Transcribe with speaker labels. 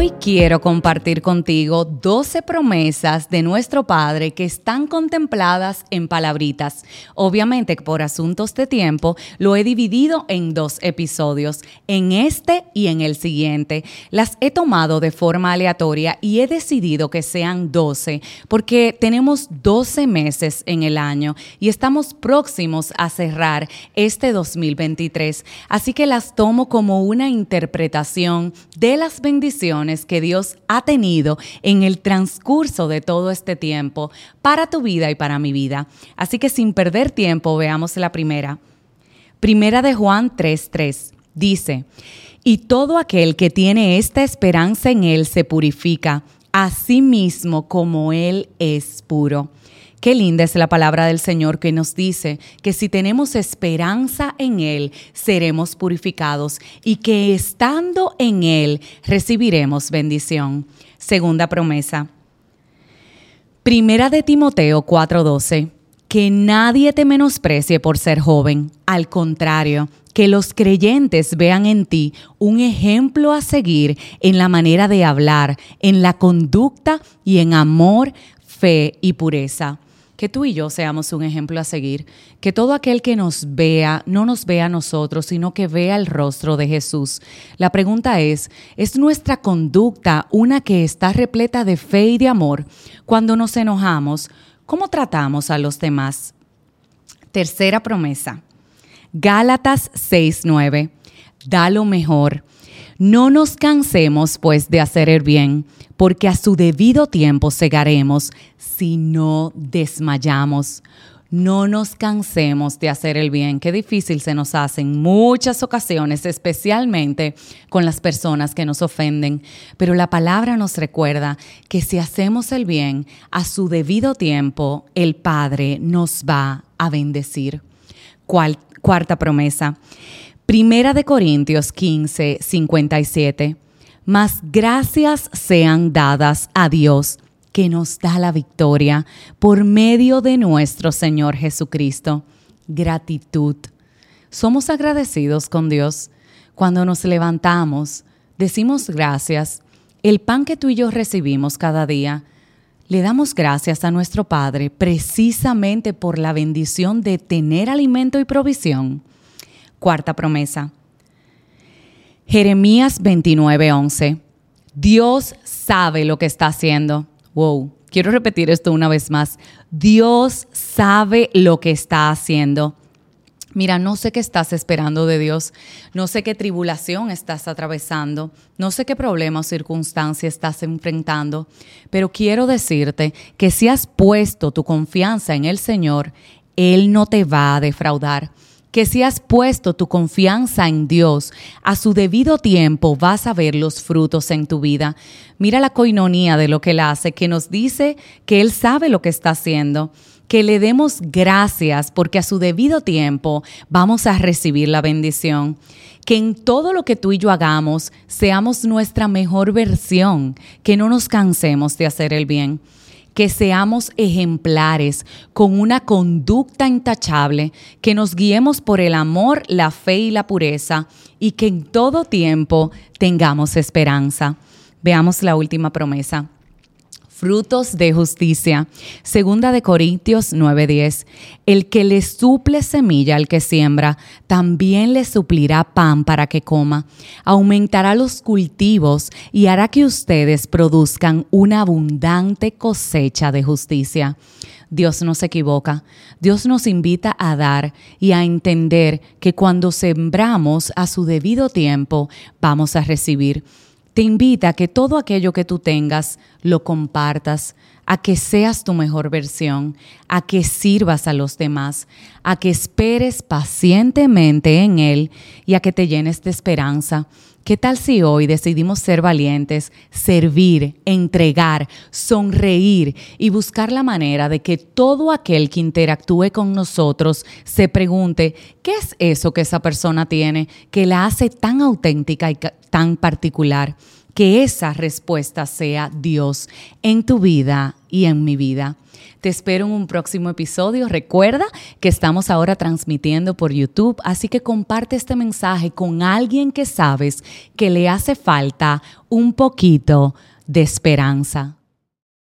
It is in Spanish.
Speaker 1: Hoy quiero compartir contigo 12 promesas de nuestro Padre que están contempladas en palabritas. Obviamente por asuntos de tiempo lo he dividido en dos episodios, en este y en el siguiente. Las he tomado de forma aleatoria y he decidido que sean 12 porque tenemos 12 meses en el año y estamos próximos a cerrar este 2023. Así que las tomo como una interpretación de las bendiciones que Dios ha tenido en el transcurso de todo este tiempo para tu vida y para mi vida. Así que sin perder tiempo, veamos la primera. Primera de Juan 3:3 dice, y todo aquel que tiene esta esperanza en Él se purifica, a sí mismo como Él es puro. Qué linda es la palabra del Señor que nos dice que si tenemos esperanza en Él, seremos purificados y que estando en Él recibiremos bendición. Segunda promesa. Primera de Timoteo 4:12. Que nadie te menosprecie por ser joven. Al contrario, que los creyentes vean en ti un ejemplo a seguir en la manera de hablar, en la conducta y en amor, fe y pureza que tú y yo seamos un ejemplo a seguir, que todo aquel que nos vea no nos vea a nosotros, sino que vea el rostro de Jesús. La pregunta es, ¿es nuestra conducta una que está repleta de fe y de amor? Cuando nos enojamos, ¿cómo tratamos a los demás? Tercera promesa. Gálatas 6:9. Da lo mejor. No nos cansemos pues de hacer el bien porque a su debido tiempo segaremos si no desmayamos. No nos cansemos de hacer el bien. Qué difícil se nos hace en muchas ocasiones, especialmente con las personas que nos ofenden. Pero la palabra nos recuerda que si hacemos el bien, a su debido tiempo, el Padre nos va a bendecir. cuarta promesa. Primera de Corintios 15, 57 mas gracias sean dadas a Dios que nos da la victoria por medio de nuestro Señor Jesucristo. Gratitud. Somos agradecidos con Dios. Cuando nos levantamos, decimos gracias. El pan que tú y yo recibimos cada día, le damos gracias a nuestro Padre precisamente por la bendición de tener alimento y provisión. Cuarta promesa. Jeremías 29:11. Dios sabe lo que está haciendo. Wow, quiero repetir esto una vez más. Dios sabe lo que está haciendo. Mira, no sé qué estás esperando de Dios, no sé qué tribulación estás atravesando, no sé qué problema o circunstancia estás enfrentando, pero quiero decirte que si has puesto tu confianza en el Señor, Él no te va a defraudar que si has puesto tu confianza en Dios, a su debido tiempo vas a ver los frutos en tu vida. Mira la coinonía de lo que Él hace, que nos dice que Él sabe lo que está haciendo, que le demos gracias porque a su debido tiempo vamos a recibir la bendición. Que en todo lo que tú y yo hagamos seamos nuestra mejor versión, que no nos cansemos de hacer el bien que seamos ejemplares con una conducta intachable, que nos guiemos por el amor, la fe y la pureza y que en todo tiempo tengamos esperanza. Veamos la última promesa frutos de justicia. Segunda de Corintios 9:10. El que le suple semilla al que siembra, también le suplirá pan para que coma. Aumentará los cultivos y hará que ustedes produzcan una abundante cosecha de justicia. Dios no se equivoca. Dios nos invita a dar y a entender que cuando sembramos a su debido tiempo, vamos a recibir te invita a que todo aquello que tú tengas lo compartas, a que seas tu mejor versión, a que sirvas a los demás, a que esperes pacientemente en Él y a que te llenes de esperanza ¿Qué tal si hoy decidimos ser valientes, servir, entregar, sonreír y buscar la manera de que todo aquel que interactúe con nosotros se pregunte, ¿qué es eso que esa persona tiene que la hace tan auténtica y tan particular? Que esa respuesta sea Dios en tu vida y en mi vida. Te espero en un próximo episodio. Recuerda que estamos ahora transmitiendo por YouTube, así que comparte este mensaje con alguien que sabes que le hace falta un poquito de esperanza.